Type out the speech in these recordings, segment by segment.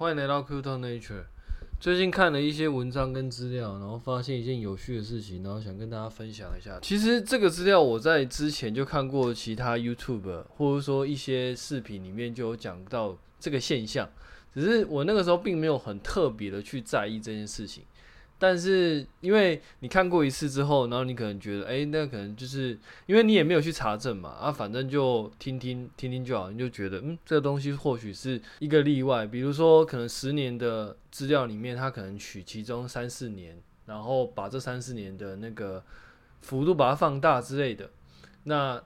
欢迎来到 Q to Nature。最近看了一些文章跟资料，然后发现一件有趣的事情，然后想跟大家分享一下。其实这个资料我在之前就看过，其他 YouTube 或者说一些视频里面就有讲到这个现象，只是我那个时候并没有很特别的去在意这件事情。但是，因为你看过一次之后，然后你可能觉得，哎、欸，那可能就是因为你也没有去查证嘛，啊，反正就听听听听就好，你就觉得，嗯，这个东西或许是一个例外。比如说，可能十年的资料里面，他可能取其中三四年，然后把这三四年的那个幅度把它放大之类的，那。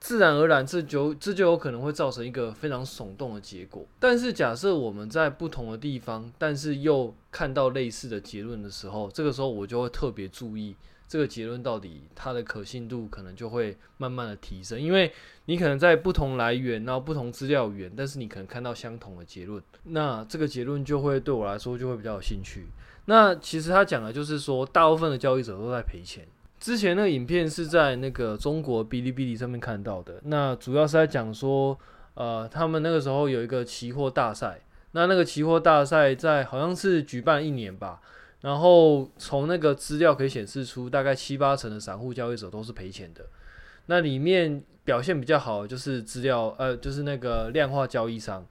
自然而然，这就这就有可能会造成一个非常耸动的结果。但是，假设我们在不同的地方，但是又看到类似的结论的时候，这个时候我就会特别注意这个结论到底它的可信度可能就会慢慢的提升。因为你可能在不同来源，然后不同资料源，但是你可能看到相同的结论，那这个结论就会对我来说就会比较有兴趣。那其实他讲的就是说，大部分的交易者都在赔钱。之前那个影片是在那个中国哔哩哔哩上面看到的，那主要是在讲说，呃，他们那个时候有一个期货大赛，那那个期货大赛在好像是举办一年吧，然后从那个资料可以显示出，大概七八成的散户交易者都是赔钱的，那里面表现比较好的就是资料，呃，就是那个量化交易商，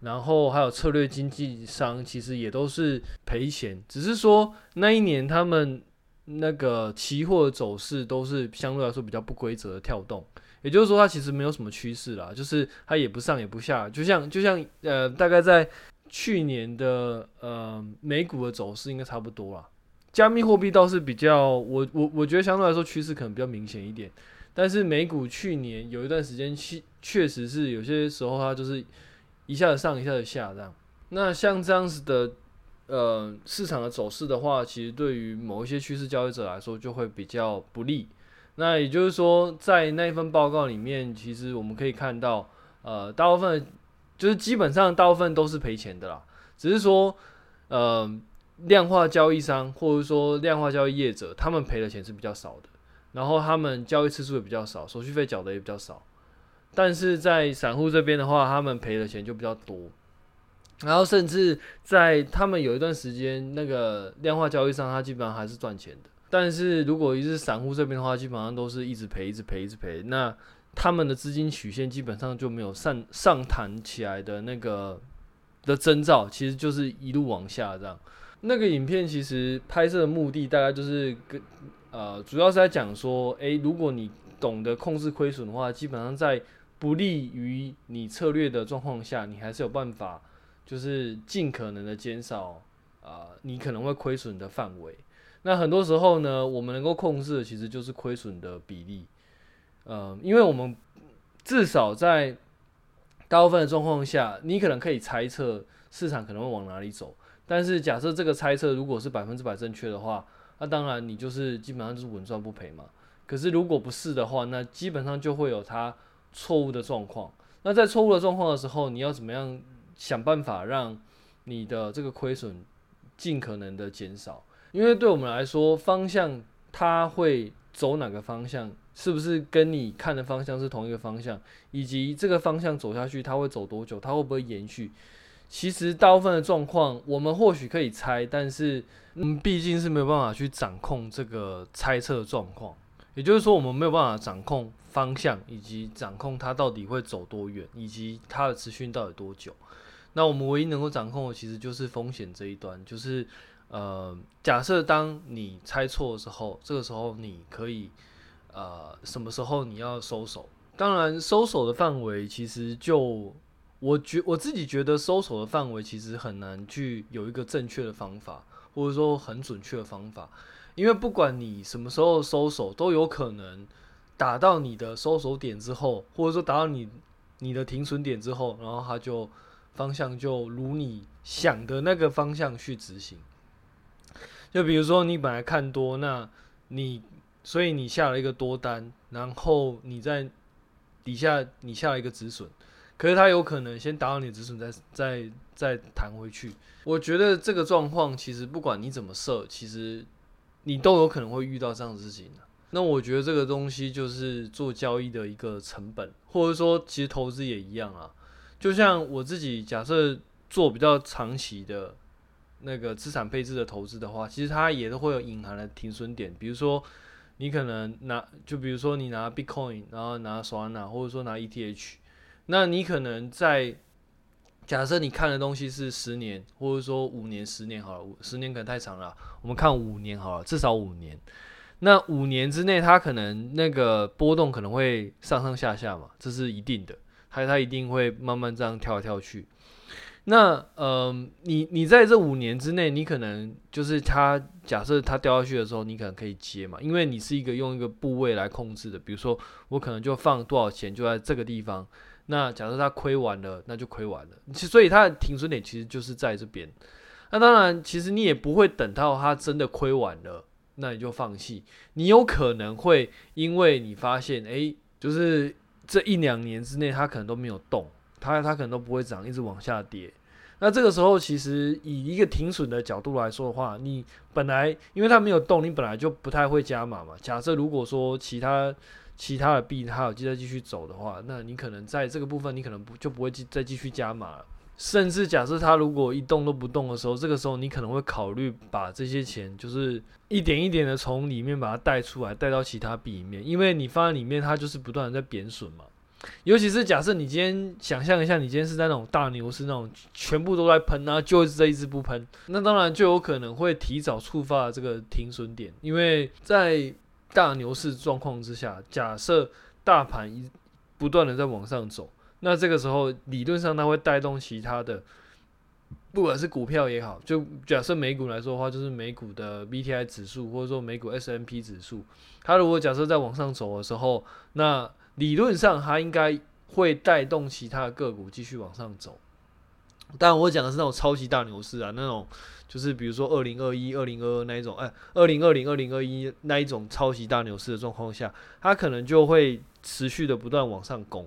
然后还有策略经纪商，其实也都是赔钱，只是说那一年他们。那个期货的走势都是相对来说比较不规则的跳动，也就是说它其实没有什么趋势啦，就是它也不上也不下，就像就像呃大概在去年的呃美股的走势应该差不多啦。加密货币倒是比较我我我觉得相对来说趋势可能比较明显一点，但是美股去年有一段时间确确实是有些时候它就是一下子上一下子下这样。那像这样子的。呃，市场的走势的话，其实对于某一些趋势交易者来说就会比较不利。那也就是说，在那一份报告里面，其实我们可以看到，呃，大部分就是基本上大部分都是赔钱的啦。只是说，呃，量化交易商或者说量化交易业者，他们赔的钱是比较少的，然后他们交易次数也比较少，手续费缴的也比较少。但是在散户这边的话，他们赔的钱就比较多。然后甚至在他们有一段时间，那个量化交易上，他基本上还是赚钱的。但是如果一是散户这边的话，基本上都是一直赔，一直赔，一直赔。那他们的资金曲线基本上就没有上上弹起来的那个的征兆，其实就是一路往下这样。那个影片其实拍摄的目的大概就是跟呃，主要是在讲说，诶，如果你懂得控制亏损的话，基本上在不利于你策略的状况下，你还是有办法。就是尽可能的减少啊、呃，你可能会亏损的范围。那很多时候呢，我们能够控制的其实就是亏损的比例。呃，因为我们至少在大部分的状况下，你可能可以猜测市场可能会往哪里走。但是假设这个猜测如果是百分之百正确的话，那当然你就是基本上就是稳赚不赔嘛。可是如果不是的话，那基本上就会有它错误的状况。那在错误的状况的时候，你要怎么样？想办法让你的这个亏损尽可能的减少，因为对我们来说，方向它会走哪个方向，是不是跟你看的方向是同一个方向，以及这个方向走下去它会走多久，它会不会延续？其实大部分的状况我们或许可以猜，但是嗯，毕竟是没有办法去掌控这个猜测的状况，也就是说，我们没有办法掌控方向，以及掌控它到底会走多远，以及它的持续到底多久。那我们唯一能够掌控的，其实就是风险这一端，就是，呃，假设当你猜错的时候，这个时候你可以，呃，什么时候你要收手？当然，收手的范围其实就，我觉我自己觉得收手的范围其实很难去有一个正确的方法，或者说很准确的方法，因为不管你什么时候收手，都有可能打到你的收手点之后，或者说打到你你的停损点之后，然后它就。方向就如你想的那个方向去执行，就比如说你本来看多，那你所以你下了一个多单，然后你在底下你下了一个止损，可是它有可能先打到你的止损，再再再弹回去。我觉得这个状况其实不管你怎么设，其实你都有可能会遇到这样的事情。那我觉得这个东西就是做交易的一个成本，或者说其实投资也一样啊。就像我自己假设做比较长期的那个资产配置的投资的话，其实它也都会有隐含的停损点。比如说，你可能拿，就比如说你拿 Bitcoin，然后拿 soana 或者说拿 ETH，那你可能在假设你看的东西是十年，或者说五年、十年好了，十年可能太长了，我们看五年好了，至少五年。那五年之内，它可能那个波动可能会上上下下嘛，这是一定的。他他一定会慢慢这样跳来跳去。那呃，你你在这五年之内，你可能就是他假设他掉下去的时候，你可能可以接嘛，因为你是一个用一个部位来控制的。比如说，我可能就放多少钱就在这个地方。那假设他亏完了，那就亏完了。所以它的停损点其实就是在这边。那当然，其实你也不会等到他真的亏完了。那你就放弃，你有可能会因为你发现，诶，就是这一两年之内它可能都没有动，它它可能都不会涨，一直往下跌。那这个时候其实以一个停损的角度来说的话，你本来因为它没有动，你本来就不太会加码嘛。假设如果说其他其他的币它有继续继续走的话，那你可能在这个部分你可能不就不会继再继续加码了。甚至假设它如果一动都不动的时候，这个时候你可能会考虑把这些钱，就是一点一点的从里面把它带出来，带到其他币里面，因为你放在里面，它就是不断的在贬损嘛。尤其是假设你今天想象一下，你今天是在那种大牛市那种全部都在喷啊，就这一只不喷，那当然就有可能会提早触发这个停损点，因为在大牛市状况之下，假设大盘一不断的在往上走。那这个时候，理论上它会带动其他的，不管是股票也好，就假设美股来说的话，就是美股的 BTI 指数，或者说美股 S M P 指数，它如果假设在往上走的时候，那理论上它应该会带动其他的个股继续往上走。当然，我讲的是那种超级大牛市啊，那种就是比如说二零二一、二零二二那一种，哎，二零二零、二零二一那一种超级大牛市的状况下，它可能就会持续的不断往上攻。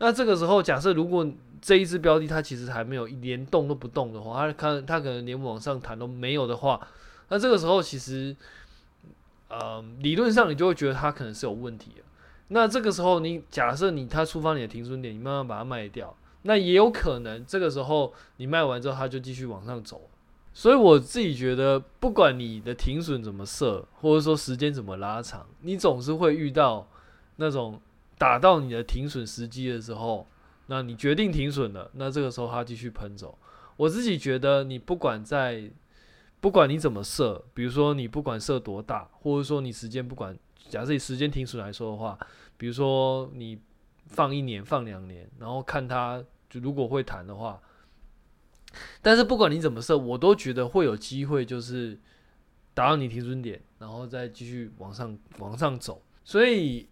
那这个时候，假设如果这一只标的它其实还没有连动都不动的话，它看它可能连往上弹都没有的话，那这个时候其实，呃，理论上你就会觉得它可能是有问题的。那这个时候，你假设你它触发你的停损点，你慢慢把它卖掉，那也有可能这个时候你卖完之后，它就继续往上走。所以我自己觉得，不管你的停损怎么设，或者说时间怎么拉长，你总是会遇到那种。打到你的停损时机的时候，那你决定停损了，那这个时候它继续喷走。我自己觉得，你不管在，不管你怎么设，比如说你不管设多大，或者说你时间不管，假设以时间停损来说的话，比如说你放一年、放两年，然后看它就如果会弹的话，但是不管你怎么设，我都觉得会有机会，就是打到你停损点，然后再继续往上往上走，所以。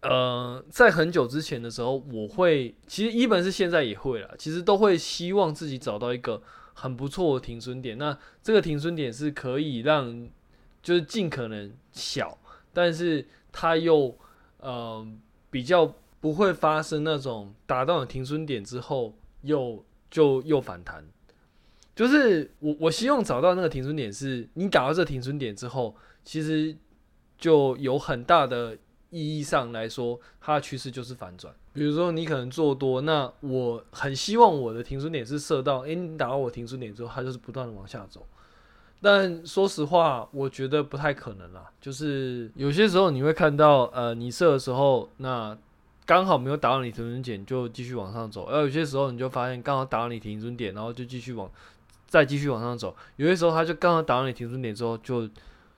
呃，在很久之前的时候，我会其实一本是现在也会了，其实都会希望自己找到一个很不错的停损点。那这个停损点是可以让就是尽可能小，但是它又呃比较不会发生那种达到了停损点之后又就又反弹。就是我我希望找到那个停损点，是你打到这个停损点之后，其实就有很大的。意义上来说，它的趋势就是反转。比如说，你可能做多，那我很希望我的停损点是设到，诶、你打到我停损点之后，它就是不断的往下走。但说实话，我觉得不太可能啦。就是有些时候你会看到，呃，你设的时候，那刚好没有打到你停损点，就继续往上走；而有些时候你就发现刚好打到你停损点，然后就继续往再继续往上走。有些时候它就刚好打到你停损点之后，就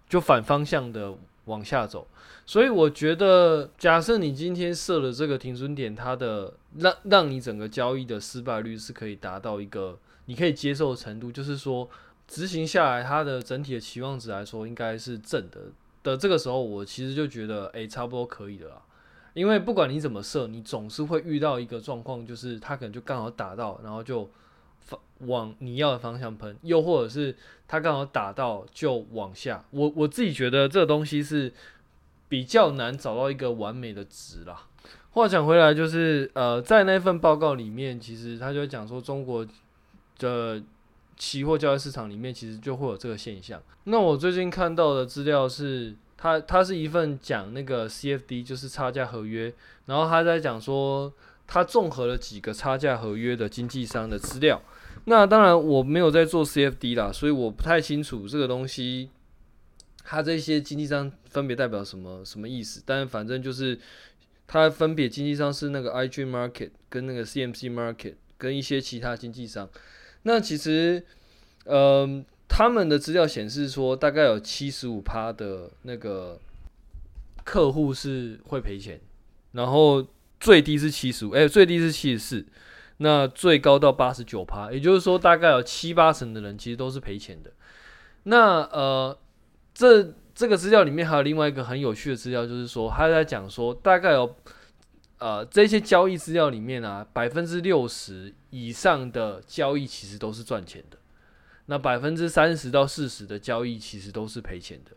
就反方向的。往下走，所以我觉得，假设你今天设了这个停损点，它的让让你整个交易的失败率是可以达到一个你可以接受的程度，就是说执行下来，它的整体的期望值来说应该是正的的。这个时候，我其实就觉得，诶，差不多可以了啦。因为不管你怎么设，你总是会遇到一个状况，就是它可能就刚好打到，然后就。往你要的方向喷，又或者是它刚好打到就往下。我我自己觉得这个东西是比较难找到一个完美的值啦。话讲回来，就是呃，在那份报告里面，其实他就讲说，中国的期货交易市场里面其实就会有这个现象。那我最近看到的资料是，它它是一份讲那个 CFD，就是差价合约，然后他在讲说，他综合了几个差价合约的经纪商的资料。那当然我没有在做 CFD 啦，所以我不太清楚这个东西，它这些经纪商分别代表什么什么意思。但反正就是它分别经纪商是那个 IG Market 跟那个 CMC Market 跟一些其他经纪商。那其实，嗯、他们的资料显示说，大概有七十五趴的那个客户是会赔钱，然后。最低是七十五，哎，最低是七十四，那最高到八十九趴，也就是说，大概有七八成的人其实都是赔钱的。那呃，这这个资料里面还有另外一个很有趣的资料，就是说他在讲说，大概有呃这些交易资料里面啊，百分之六十以上的交易其实都是赚钱的，那百分之三十到四十的交易其实都是赔钱的。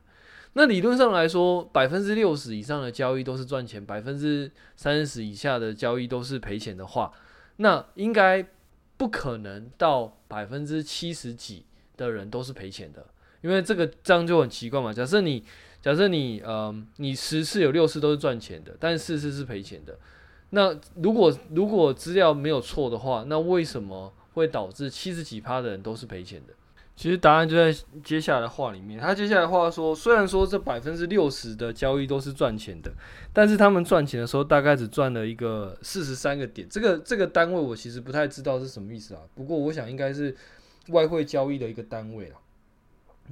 那理论上来说，百分之六十以上的交易都是赚钱，百分之三十以下的交易都是赔钱的话，那应该不可能到百分之七十几的人都是赔钱的，因为这个这样就很奇怪嘛。假设你假设你呃你十次有六次都是赚钱的，但四次是赔钱的，那如果如果资料没有错的话，那为什么会导致七十几趴的人都是赔钱的？其实答案就在接下来的话里面。他接下来话说，虽然说这百分之六十的交易都是赚钱的，但是他们赚钱的时候大概只赚了一个四十三个点。这个这个单位我其实不太知道是什么意思啊。不过我想应该是外汇交易的一个单位啊。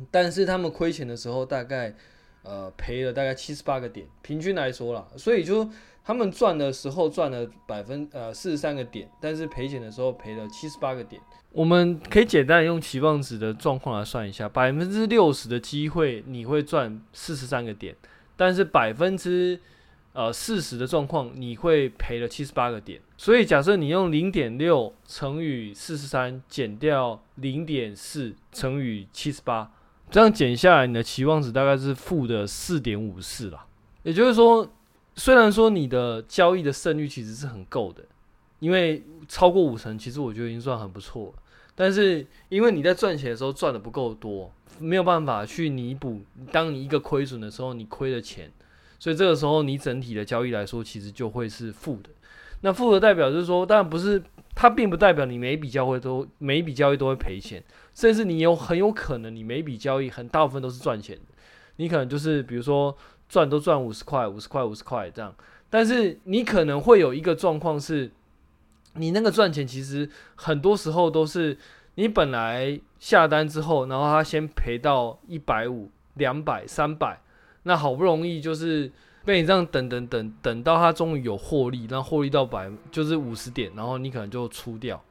但是他们亏钱的时候大概呃赔了大概七十八个点，平均来说啦。所以就他们赚的时候赚了百分呃四十三个点，但是赔钱的时候赔了七十八个点。我们可以简单用期望值的状况来算一下，百分之六十的机会你会赚四十三个点，但是百分之呃四十的状况你会赔了七十八个点。所以假设你用零点六乘以四十三减掉零点四乘以七十八，这样减下来你的期望值大概是负的四点五四啦。也就是说，虽然说你的交易的胜率其实是很够的。因为超过五成，其实我觉得已经算很不错了。但是因为你在赚钱的时候赚的不够多，没有办法去弥补。当你一个亏损的时候，你亏了钱，所以这个时候你整体的交易来说，其实就会是负的。那负的代表就是说，当然不是，它并不代表你每一笔交易都每一笔交易都会赔钱，甚至你有很有可能你每笔交易很大部分都是赚钱的。你可能就是比如说赚都赚五十块、五十块、五十块这样，但是你可能会有一个状况是。你那个赚钱其实很多时候都是你本来下单之后，然后他先赔到一百五、两百、三百，那好不容易就是被你这样等等等等到他终于有获利，那获利到百就是五十点，然后你可能就出掉，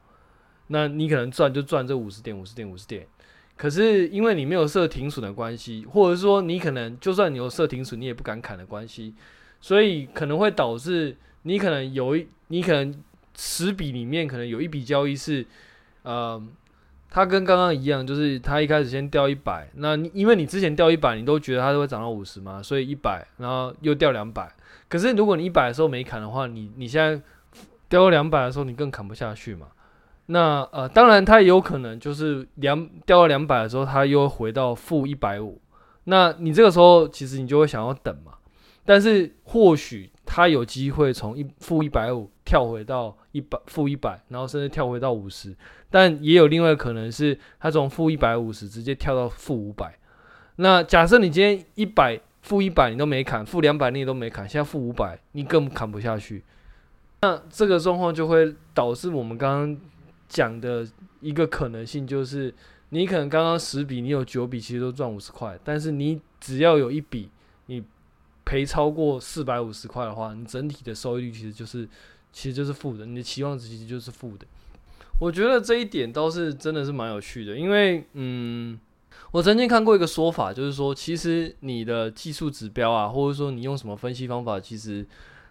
那你可能赚就赚这五十点、五十点、五十点，可是因为你没有设停损的关系，或者说你可能就算你有设停损，你也不敢砍的关系，所以可能会导致你可能有一你可能。十笔里面可能有一笔交易是，呃，它跟刚刚一样，就是它一开始先掉一百，那你因为你之前掉一百，你都觉得它都会涨到五十嘛，所以一百，然后又掉两百。可是如果你一百的时候没砍的话，你你现在掉到两百的时候，你更砍不下去嘛。那呃，当然它也有可能就是两掉到两百的时候，它又回到负一百五。那你这个时候其实你就会想要等嘛，但是或许他有机会从一负一百五。跳回到一百负一百，然后甚至跳回到五十，但也有另外可能是，他从负一百五十直接跳到负五百。那假设你今天一百负一百你都没砍，负两百你也都没砍，现在负五百你更砍不下去。那这个状况就会导致我们刚刚讲的一个可能性，就是你可能刚刚十笔你有九笔其实都赚五十块，但是你只要有一笔赔超过四百五十块的话，你整体的收益率其实就是。其实就是负的，你的期望值其实就是负的。我觉得这一点倒是真的是蛮有趣的，因为嗯，我曾经看过一个说法，就是说，其实你的技术指标啊，或者说你用什么分析方法，其实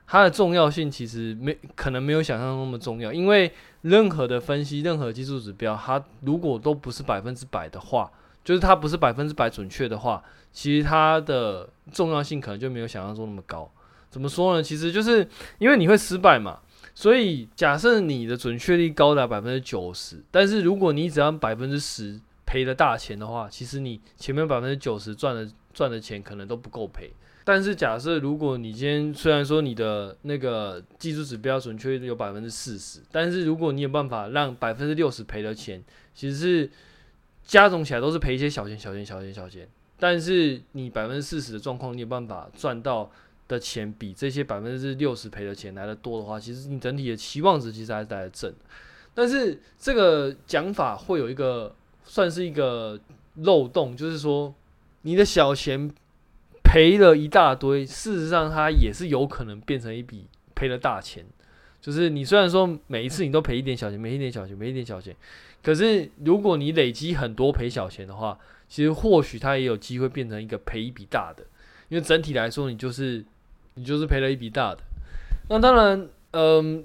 它的重要性其实没可能没有想象那么重要。因为任何的分析，任何技术指标，它如果都不是百分之百的话，就是它不是百分之百准确的话，其实它的重要性可能就没有想象中那么高。怎么说呢？其实就是因为你会失败嘛。所以，假设你的准确率高达百分之九十，但是如果你只要百分之十赔了大钱的话，其实你前面百分之九十赚的赚的钱可能都不够赔。但是，假设如果你今天虽然说你的那个技术指标准确率有百分之四十，但是如果你有办法让百分之六十赔的钱其实是加总起来都是赔一些小钱、小钱、小钱、小钱。但是你百分之四十的状况，你有办法赚到的钱比这些百分之六十赔的钱来的多的话，其实你整体的期望值其实还是来得正。但是这个讲法会有一个算是一个漏洞，就是说你的小钱赔了一大堆，事实上它也是有可能变成一笔赔了大钱。就是你虽然说每一次你都赔一点小钱，赔一点小钱，赔一点小钱，可是如果你累积很多赔小钱的话，其实或许它也有机会变成一个赔一笔大的，因为整体来说你就是你就是赔了一笔大的。那当然，嗯，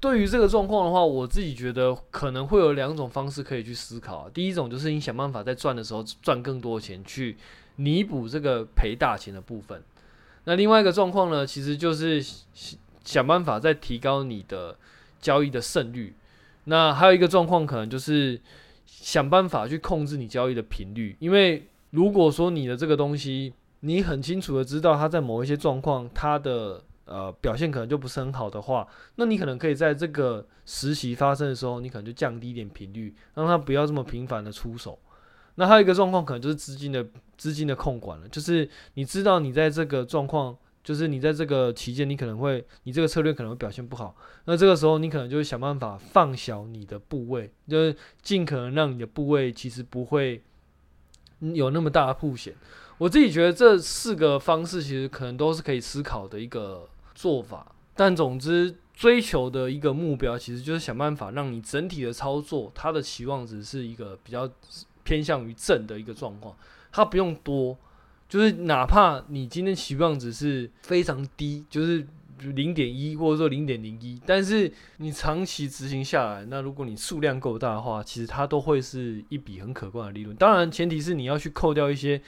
对于这个状况的话，我自己觉得可能会有两种方式可以去思考。第一种就是你想办法在赚的时候赚更多钱，去弥补这个赔大钱的部分。那另外一个状况呢，其实就是想办法再提高你的交易的胜率。那还有一个状况可能就是。想办法去控制你交易的频率，因为如果说你的这个东西，你很清楚的知道它在某一些状况，它的呃表现可能就不是很好的话，那你可能可以在这个实习发生的时候，你可能就降低一点频率，让它不要这么频繁的出手。那还有一个状况，可能就是资金的资金的控管了，就是你知道你在这个状况。就是你在这个期间，你可能会，你这个策略可能会表现不好。那这个时候，你可能就会想办法放小你的部位，就是尽可能让你的部位其实不会有那么大的曝险。我自己觉得这四个方式其实可能都是可以思考的一个做法。但总之，追求的一个目标其实就是想办法让你整体的操作，它的期望值是一个比较偏向于正的一个状况，它不用多。就是哪怕你今天期望值是非常低，就是零点一或者说零点零一，但是你长期执行下来，那如果你数量够大的话，其实它都会是一笔很可观的利润。当然，前提是你要去扣掉一些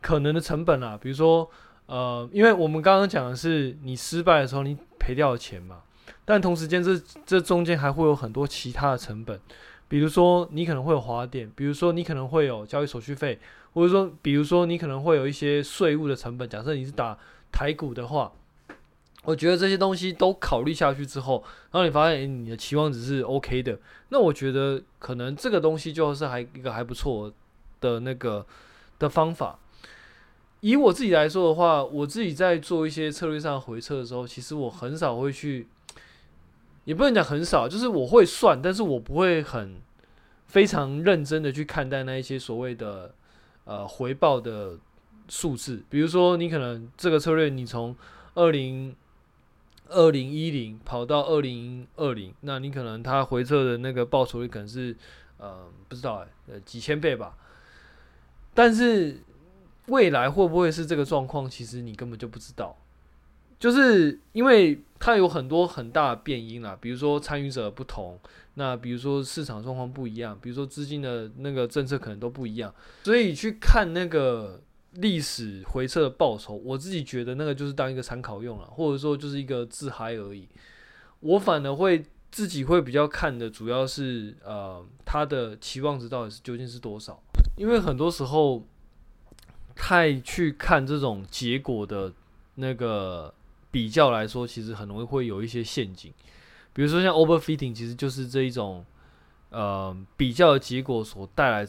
可能的成本啊，比如说呃，因为我们刚刚讲的是你失败的时候你赔掉的钱嘛，但同时间这这中间还会有很多其他的成本，比如说你可能会有滑点，比如说你可能会有交易手续费。或者说，比如说你可能会有一些税务的成本。假设你是打台股的话，我觉得这些东西都考虑下去之后，然后你发现，你的期望值是 OK 的，那我觉得可能这个东西就是还一个还不错的那个的方法。以我自己来说的话，我自己在做一些策略上回撤的时候，其实我很少会去，也不能讲很少，就是我会算，但是我不会很非常认真的去看待那一些所谓的。呃，回报的数字，比如说你可能这个策略，你从二零二零一零跑到二零二零，那你可能它回撤的那个报酬率可能是呃不知道哎，呃几千倍吧。但是未来会不会是这个状况？其实你根本就不知道，就是因为它有很多很大的变因啦，比如说参与者不同。那比如说市场状况不一样，比如说资金的那个政策可能都不一样，所以去看那个历史回撤的报酬，我自己觉得那个就是当一个参考用了，或者说就是一个自嗨而已。我反而会自己会比较看的主要是呃它的期望值到底是究竟是多少，因为很多时候太去看这种结果的那个比较来说，其实很容易会有一些陷阱。比如说像 overfitting，其实就是这一种，呃，比较的结果所带来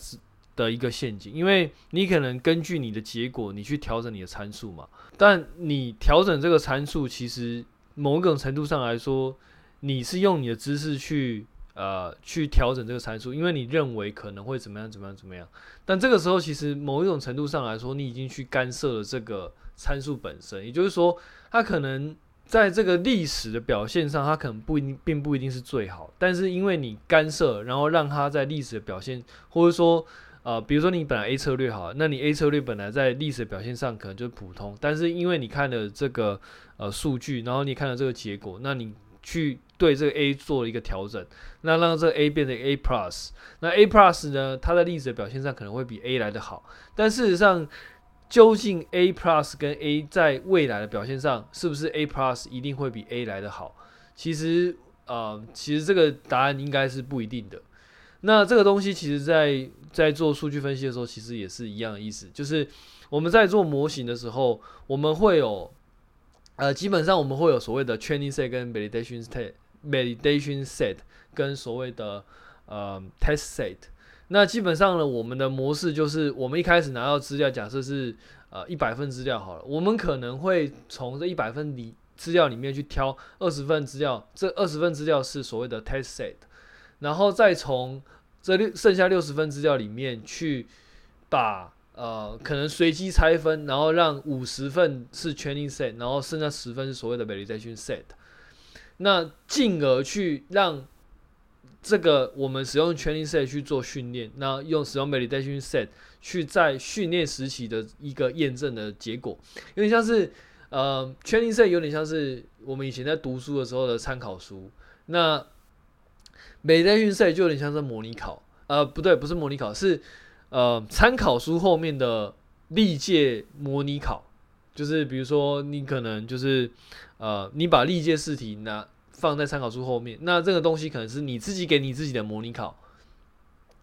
的一个陷阱，因为你可能根据你的结果，你去调整你的参数嘛，但你调整这个参数，其实某一种程度上来说，你是用你的知识去，呃，去调整这个参数，因为你认为可能会怎么样怎么样怎么样，但这个时候其实某一种程度上来说，你已经去干涉了这个参数本身，也就是说，它可能。在这个历史的表现上，它可能不一定，并不一定是最好。但是因为你干涉，然后让它在历史的表现，或者说，呃，比如说你本来 A 策略好，那你 A 策略本来在历史的表现上可能就是普通。但是因为你看了这个呃数据，然后你看了这个结果，那你去对这个 A 做了一个调整，那让这个 A 变成 A plus。那 A plus 呢，它在历史的表现上可能会比 A 来得好，但事实上。究竟 A plus 跟 A 在未来的表现上，是不是 A plus 一定会比 A 来得好？其实，呃，其实这个答案应该是不一定的。那这个东西，其实在在做数据分析的时候，其实也是一样的意思。就是我们在做模型的时候，我们会有，呃，基本上我们会有所谓的 training set 跟 validation set，validation set 跟所谓的呃 test set。那基本上呢，我们的模式就是，我们一开始拿到资料，假设是呃一百份资料好了，我们可能会从这一百份里资料里面去挑二十份资料，这二十份资料是所谓的 test set，然后再从这六剩下六十份资料里面去把呃可能随机拆分，然后让五十份是 training set，然后剩下十分是所谓的 validation set，那进而去让。这个我们使用 training set 去做训练，那用使用 validation set 去在训练时期的一个验证的结果，有点像是呃 training set 有点像是我们以前在读书的时候的参考书，那 validation set 就有点像是模拟考，呃不对，不是模拟考，是呃参考书后面的历届模拟考，就是比如说你可能就是呃你把历届试题拿。放在参考书后面，那这个东西可能是你自己给你自己的模拟考。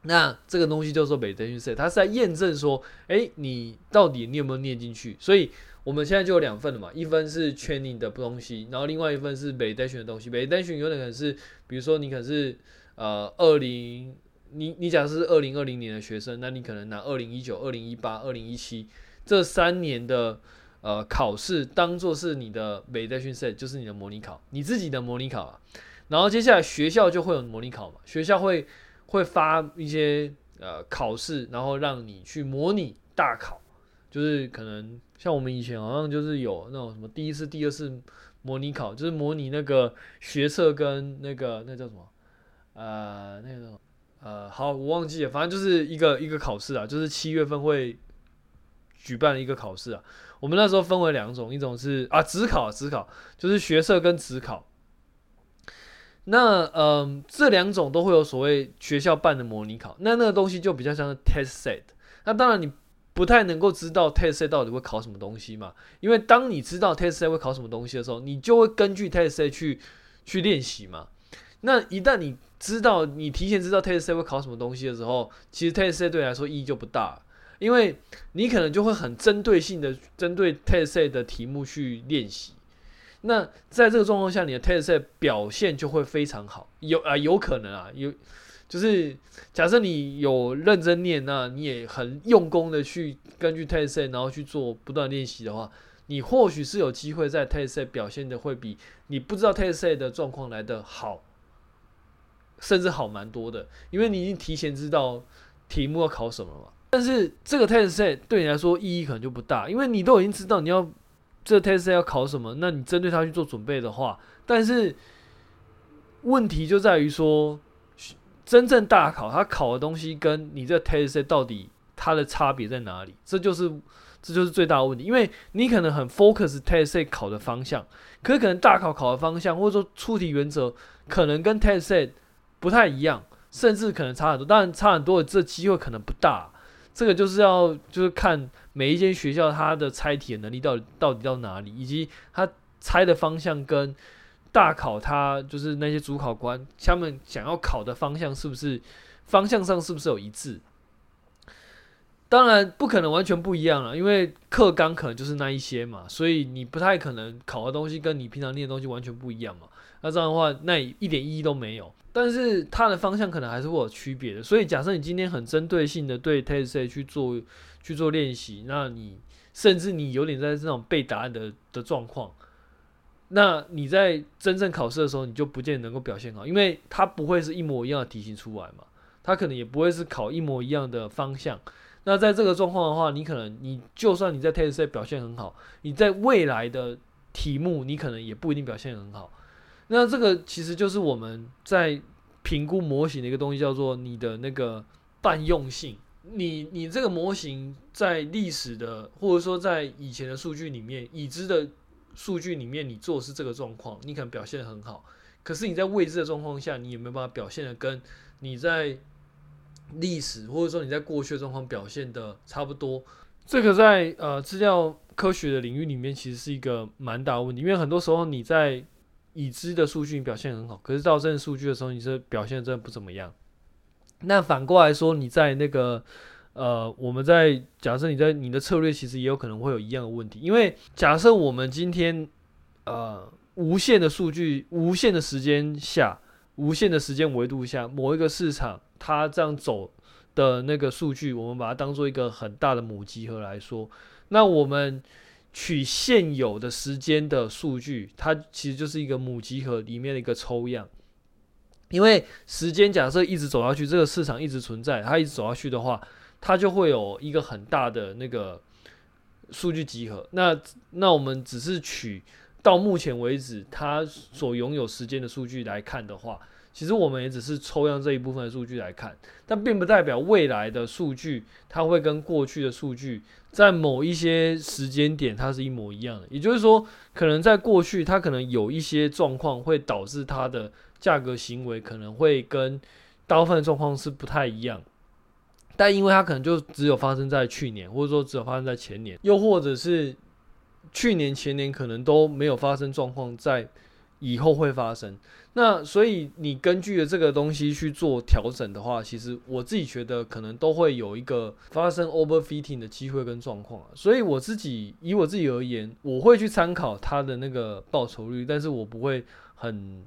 那这个东西叫做 validation set，它是在验证说，诶，你到底你有没有念进去？所以我们现在就有两份了嘛，一份是圈你的东西，然后另外一份是 validation 的东西。validation 有可能是，比如说你可能是呃二零，你你假设是二零二零年的学生，那你可能拿二零一九、二零一八、二零一七这三年的。呃，考试当做是你的 validation set，就是你的模拟考，你自己的模拟考啊。然后接下来学校就会有模拟考嘛，学校会会发一些呃考试，然后让你去模拟大考，就是可能像我们以前好像就是有那种什么第一次、第二次模拟考，就是模拟那个学测跟那个那叫什么呃那个呃好我忘记了，反正就是一个一个考试啊，就是七月份会举办一个考试啊。我们那时候分为两种，一种是啊，职考，职考就是学测跟职考。那嗯、这两种都会有所谓学校办的模拟考，那那个东西就比较像是 test set。那当然你不太能够知道 test set 到底会考什么东西嘛，因为当你知道 test set 会考什么东西的时候，你就会根据 test set 去去练习嘛。那一旦你知道你提前知道 test set 会考什么东西的时候，其实 test set 对你来说意义就不大。因为你可能就会很针对性的针对 test set 的题目去练习，那在这个状况下，你的 test set 表现就会非常好。有啊，有可能啊，有就是假设你有认真念，那你也很用功的去根据 test set 然后去做不断练习的话，你或许是有机会在 test set 表现的会比你不知道 test set 的状况来的好，甚至好蛮多的，因为你已经提前知道题目要考什么了嘛。但是这个 test set 对你来说意义可能就不大，因为你都已经知道你要这 test set 要考什么，那你针对它去做准备的话，但是问题就在于说，真正大考它考的东西跟你这 test set 到底它的差别在哪里？这就是这就是最大的问题，因为你可能很 focus test set 考的方向，可是可能大考考的方向或者说出题原则可能跟 test set 不太一样，甚至可能差很多，当然差很多的这机会可能不大。这个就是要就是看每一间学校它的猜题的能力到底到底到哪里，以及它猜的方向跟大考它就是那些主考官他们想要考的方向是不是方向上是不是有一致？当然不可能完全不一样了，因为课纲可能就是那一些嘛，所以你不太可能考的东西跟你平常念的东西完全不一样嘛。那这样的话，那一点意义都没有。但是它的方向可能还是会有区别的，所以假设你今天很针对性的对 test set 去做去做练习，那你甚至你有点在这种背答案的的状况，那你在真正考试的时候，你就不见得能够表现好，因为它不会是一模一样的题型出来嘛，它可能也不会是考一模一样的方向。那在这个状况的话，你可能你就算你在 test set 表现很好，你在未来的题目你可能也不一定表现很好。那这个其实就是我们在评估模型的一个东西，叫做你的那个泛用性。你你这个模型在历史的，或者说在以前的数据里面，已知的数据里面，你做的是这个状况，你可能表现得很好。可是你在未知的状况下，你有没有办法表现得跟你在历史或者说你在过去的状况表现的差不多？这个在呃资料科学的领域里面，其实是一个蛮大问题，因为很多时候你在已知的数据表现很好，可是到真的数据的时候，你这表现真的不怎么样。那反过来说，你在那个呃，我们在假设你在你的策略其实也有可能会有一样的问题，因为假设我们今天呃无限的数据、无限的时间下，无限的时间维度下，某一个市场它这样走的那个数据，我们把它当做一个很大的母集合来说，那我们取现有的时间的数据，它其实就是一个母集合里面的一个抽样。因为时间假设一直走下去，这个市场一直存在，它一直走下去的话，它就会有一个很大的那个数据集合。那那我们只是取。到目前为止，它所拥有时间的数据来看的话，其实我们也只是抽样这一部分的数据来看，但并不代表未来的数据它会跟过去的数据在某一些时间点它是一模一样的。也就是说，可能在过去它可能有一些状况会导致它的价格行为可能会跟大部分状况是不太一样，但因为它可能就只有发生在去年，或者说只有发生在前年，又或者是。去年前年可能都没有发生状况，在以后会发生。那所以你根据了这个东西去做调整的话，其实我自己觉得可能都会有一个发生 overfitting 的机会跟状况。所以我自己以我自己而言，我会去参考它的那个报酬率，但是我不会很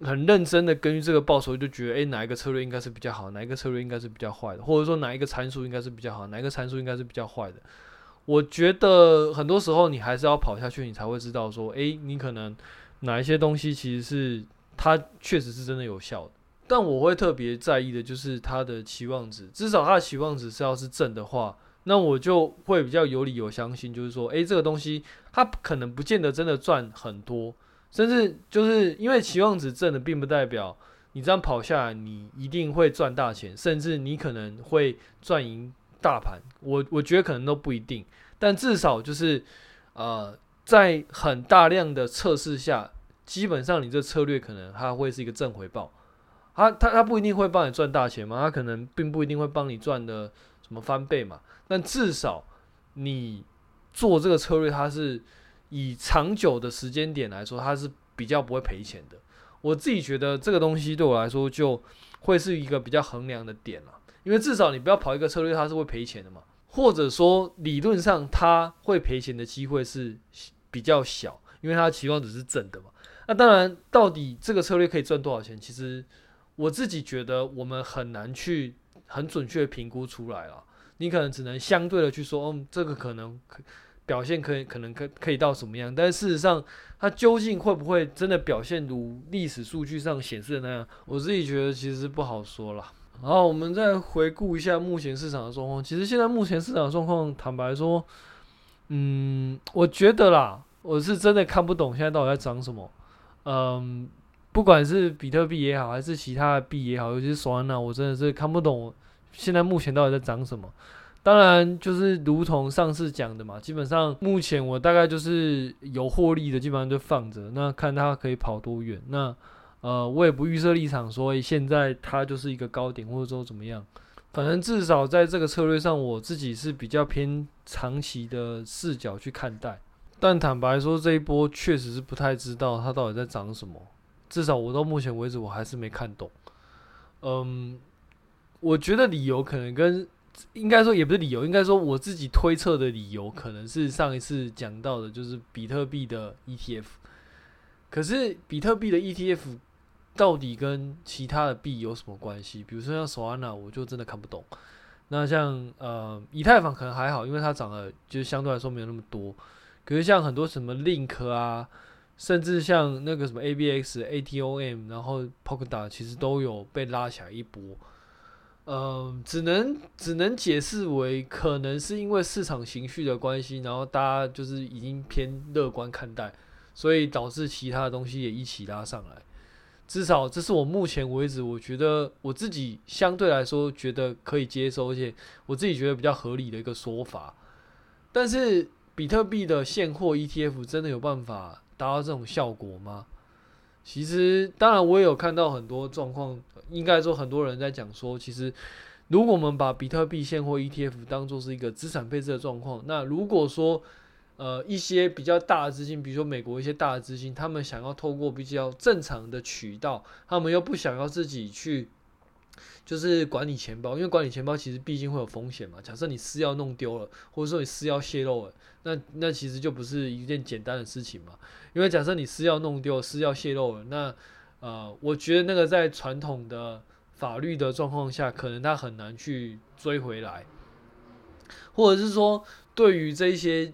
很认真的根据这个报酬率就觉得，诶、哪一个策略应该是比较好，哪一个策略应该是比较坏的，或者说哪一个参数应该是比较好，哪一个参数应该是比较坏的。我觉得很多时候你还是要跑下去，你才会知道说，诶，你可能哪一些东西其实是它确实是真的有效的。但我会特别在意的就是它的期望值，至少它的期望值是要是正的话，那我就会比较有理由相信，就是说，诶，这个东西它可能不见得真的赚很多，甚至就是因为期望值正的，并不代表你这样跑下来你一定会赚大钱，甚至你可能会赚赢。大盘，我我觉得可能都不一定，但至少就是，呃，在很大量的测试下，基本上你这策略可能它会是一个正回报，它它它不一定会帮你赚大钱嘛，它可能并不一定会帮你赚的什么翻倍嘛，但至少你做这个策略，它是以长久的时间点来说，它是比较不会赔钱的。我自己觉得这个东西对我来说就会是一个比较衡量的点了。因为至少你不要跑一个策略，它是会赔钱的嘛，或者说理论上它会赔钱的机会是比较小，因为它期望值是正的嘛。那当然，到底这个策略可以赚多少钱，其实我自己觉得我们很难去很准确评估出来了。你可能只能相对的去说，嗯，这个可能可表现可以可能可可以到什么样，但事实上它究竟会不会真的表现如历史数据上显示的那样，我自己觉得其实不好说了。然后，我们再回顾一下目前市场的状况。其实现在目前市场状况，坦白说，嗯，我觉得啦，我是真的看不懂现在到底在涨什么。嗯，不管是比特币也好，还是其他的币也好，尤其是索安纳，我真的是看不懂现在目前到底在涨什么。当然，就是如同上次讲的嘛，基本上目前我大概就是有获利的，基本上就放着，那看它可以跑多远。那呃，我也不预设立场，所以现在它就是一个高点，或者说怎么样。反正至少在这个策略上，我自己是比较偏长期的视角去看待。但坦白说，这一波确实是不太知道它到底在涨什么。至少我到目前为止，我还是没看懂。嗯，我觉得理由可能跟应该说也不是理由，应该说我自己推测的理由，可能是上一次讲到的，就是比特币的 ETF。可是比特币的 ETF。到底跟其他的币有什么关系？比如说像 Solana，我就真的看不懂。那像呃以太坊可能还好，因为它涨了就相对来说没有那么多。可是像很多什么 Link 啊，甚至像那个什么 ABX、ATOM，然后 Polkadot，其实都有被拉起来一波。嗯，只能只能解释为可能是因为市场情绪的关系，然后大家就是已经偏乐观看待，所以导致其他的东西也一起拉上来。至少这是我目前为止，我觉得我自己相对来说觉得可以接受，而且我自己觉得比较合理的一个说法。但是比特币的现货 ETF 真的有办法达到这种效果吗？其实，当然我也有看到很多状况，应该说很多人在讲说，其实如果我们把比特币现货 ETF 当做是一个资产配置的状况，那如果说呃，一些比较大的资金，比如说美国一些大的资金，他们想要透过比较正常的渠道，他们又不想要自己去，就是管理钱包，因为管理钱包其实毕竟会有风险嘛。假设你私钥弄丢了，或者说你私钥泄露了，那那其实就不是一件简单的事情嘛。因为假设你私钥弄丢，私钥泄露了，那呃，我觉得那个在传统的法律的状况下，可能他很难去追回来，或者是说，对于这些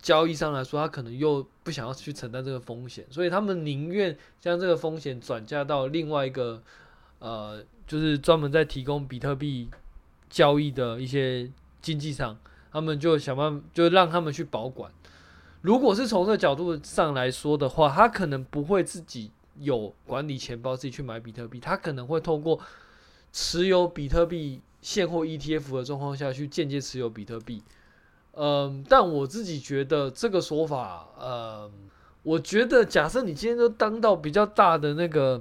交易商来说，他可能又不想要去承担这个风险，所以他们宁愿将这个风险转嫁到另外一个，呃，就是专门在提供比特币交易的一些经纪商，他们就想办法，就让他们去保管。如果是从这个角度上来说的话，他可能不会自己。有管理钱包自己去买比特币，他可能会透过持有比特币现货 ETF 的状况下去间接持有比特币。嗯，但我自己觉得这个说法，嗯，我觉得假设你今天都当到比较大的那个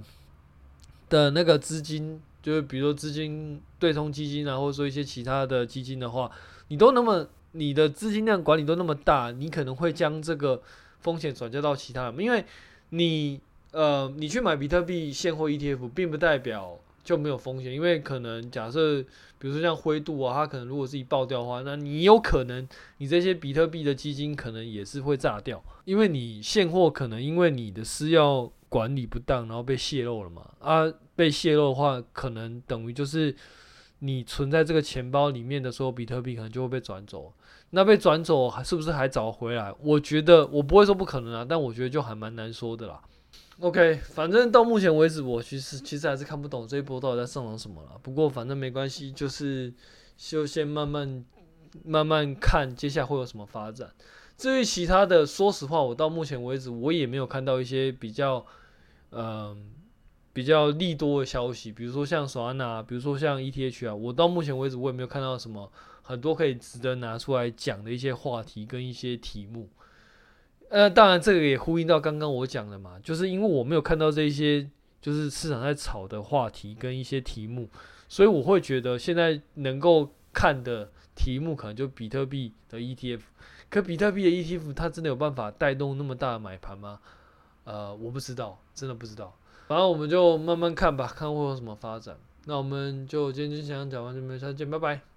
的那个资金，就是比如说资金对冲基金啊，或者说一些其他的基金的话，你都那么你的资金量管理都那么大，你可能会将这个风险转嫁到其他人，因为你。呃，你去买比特币现货 ETF，并不代表就没有风险，因为可能假设，比如说像灰度啊，它可能如果自己爆掉的话，那你有可能你这些比特币的基金可能也是会炸掉，因为你现货可能因为你的私钥管理不当，然后被泄露了嘛，啊，被泄露的话，可能等于就是你存在这个钱包里面的所有比特币可能就会被转走，那被转走还是不是还找回来？我觉得我不会说不可能啊，但我觉得就还蛮难说的啦。OK，反正到目前为止，我其实其实还是看不懂这一波到底在上涨什么了。不过反正没关系，就是就先慢慢慢慢看接下来会有什么发展。至于其他的，说实话，我到目前为止我也没有看到一些比较嗯、比较利多的消息，比如说像索安娜，比如说像 ETH 啊，我到目前为止我也没有看到什么很多可以值得拿出来讲的一些话题跟一些题目。呃，当然，这个也呼应到刚刚我讲的嘛，就是因为我没有看到这一些就是市场在炒的话题跟一些题目，所以我会觉得现在能够看的题目可能就比特币的 ETF，可比特币的 ETF 它真的有办法带动那么大的买盘吗？呃，我不知道，真的不知道。反正我们就慢慢看吧，看会有什么发展。那我们就今天就先讲完这边，下次见，拜拜。